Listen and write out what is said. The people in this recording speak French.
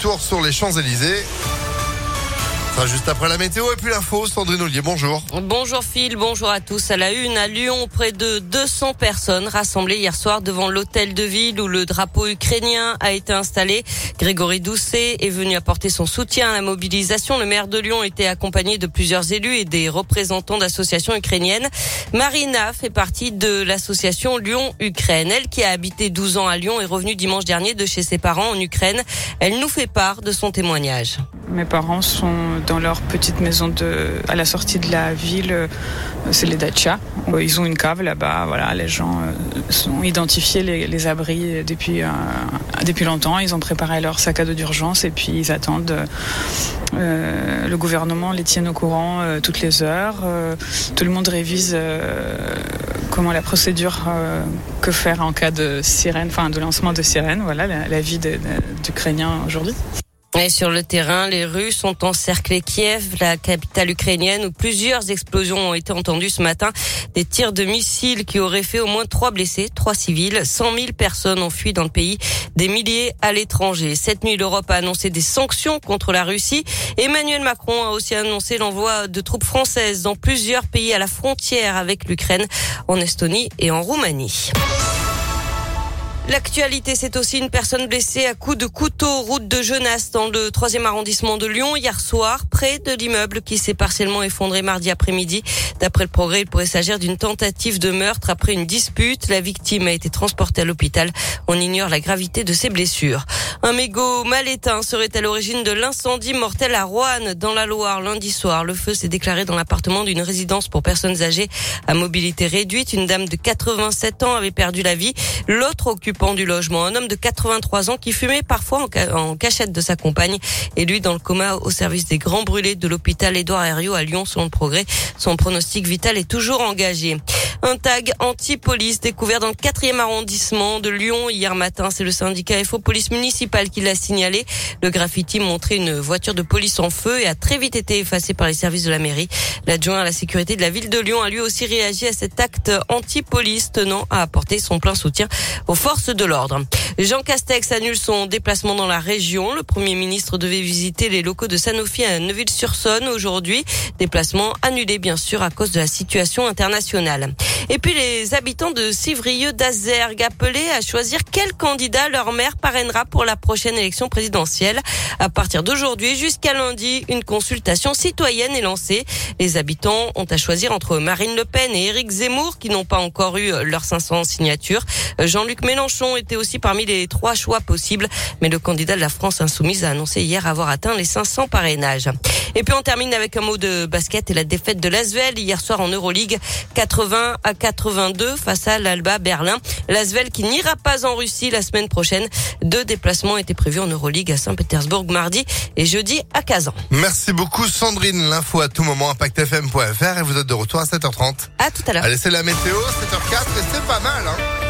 Tour sur les Champs-Élysées. Juste après la météo et puis l'info, Sandrine Ollier, bonjour. Bonjour Phil, bonjour à tous. À la une, à Lyon, près de 200 personnes rassemblées hier soir devant l'hôtel de ville où le drapeau ukrainien a été installé. Grégory Doucet est venu apporter son soutien à la mobilisation. Le maire de Lyon était accompagné de plusieurs élus et des représentants d'associations ukrainiennes. Marina fait partie de l'association Lyon-Ukraine. Elle qui a habité 12 ans à Lyon est revenue dimanche dernier de chez ses parents en Ukraine. Elle nous fait part de son témoignage. Mes parents sont dans leur petite maison de, à la sortie de la ville. Euh, c'est les Dacha. Ils ont une cave là-bas. Voilà, les gens euh, sont identifiés les, les abris depuis euh, depuis longtemps. Ils ont préparé leur sac à dos d'urgence et puis ils attendent. Euh, le gouvernement les tient au courant toutes les heures. tout le monde révise comment la procédure que faire en cas de sirène, enfin de lancement de sirène. Voilà la vie d'Ukrainiens aujourd'hui. Et sur le terrain, les Russes ont encerclé Kiev, la capitale ukrainienne, où plusieurs explosions ont été entendues ce matin. Des tirs de missiles qui auraient fait au moins trois blessés, trois civils. 100 000 personnes ont fui dans le pays, des milliers à l'étranger. Cette nuit, l'Europe a annoncé des sanctions contre la Russie. Emmanuel Macron a aussi annoncé l'envoi de troupes françaises dans plusieurs pays à la frontière avec l'Ukraine, en Estonie et en Roumanie. L'actualité, c'est aussi une personne blessée à coups de couteau route de Genasse dans le troisième arrondissement de Lyon hier soir, près de l'immeuble qui s'est partiellement effondré mardi après-midi. D'après le progrès, il pourrait s'agir d'une tentative de meurtre après une dispute. La victime a été transportée à l'hôpital. On ignore la gravité de ses blessures. Un mégot mal éteint serait à l'origine de l'incendie mortel à Roanne, dans la Loire, lundi soir. Le feu s'est déclaré dans l'appartement d'une résidence pour personnes âgées à mobilité réduite. Une dame de 87 ans avait perdu la vie. L'autre occupe du logement. Un homme de 83 ans qui fumait parfois en, cachette de sa compagne et lui dans le coma au service des grands brûlés de l'hôpital Édouard Herriot à Lyon selon le progrès. Son pronostic vital est toujours engagé. Un tag anti-police découvert dans le quatrième arrondissement de Lyon hier matin. C'est le syndicat FO Police Municipale qui l'a signalé. Le graffiti montrait une voiture de police en feu et a très vite été effacé par les services de la mairie. L'adjoint à la sécurité de la ville de Lyon a lui aussi réagi à cet acte anti-police tenant à apporter son plein soutien aux forces de l'ordre. Jean Castex annule son déplacement dans la région. Le Premier ministre devait visiter les locaux de Sanofi à Neuville-sur-Saône aujourd'hui. Déplacement annulé bien sûr à cause de la situation internationale. Et puis les habitants de Civrieux d'Azergue appelés à choisir quel candidat leur maire parrainera pour la prochaine élection présidentielle. À partir d'aujourd'hui jusqu'à lundi, une consultation citoyenne est lancée. Les habitants ont à choisir entre Marine Le Pen et Éric Zemmour qui n'ont pas encore eu leurs 500 signatures. Jean-Luc Mélenchon était aussi parmi les trois choix possibles, mais le candidat de la France insoumise a annoncé hier avoir atteint les 500 parrainages. Et puis on termine avec un mot de basket et la défaite de l'Asvel hier soir en Euroleague 80 à 82 face à l'Alba Berlin. L'Asvel qui n'ira pas en Russie la semaine prochaine. Deux déplacements étaient prévus en Euroleague à Saint-Pétersbourg mardi et jeudi à Kazan. Merci beaucoup Sandrine. L'info à tout moment impactfm.fr et vous êtes de retour à 7h30. À tout à l'heure. Allez, c'est la météo, 7h04 et c'est pas mal hein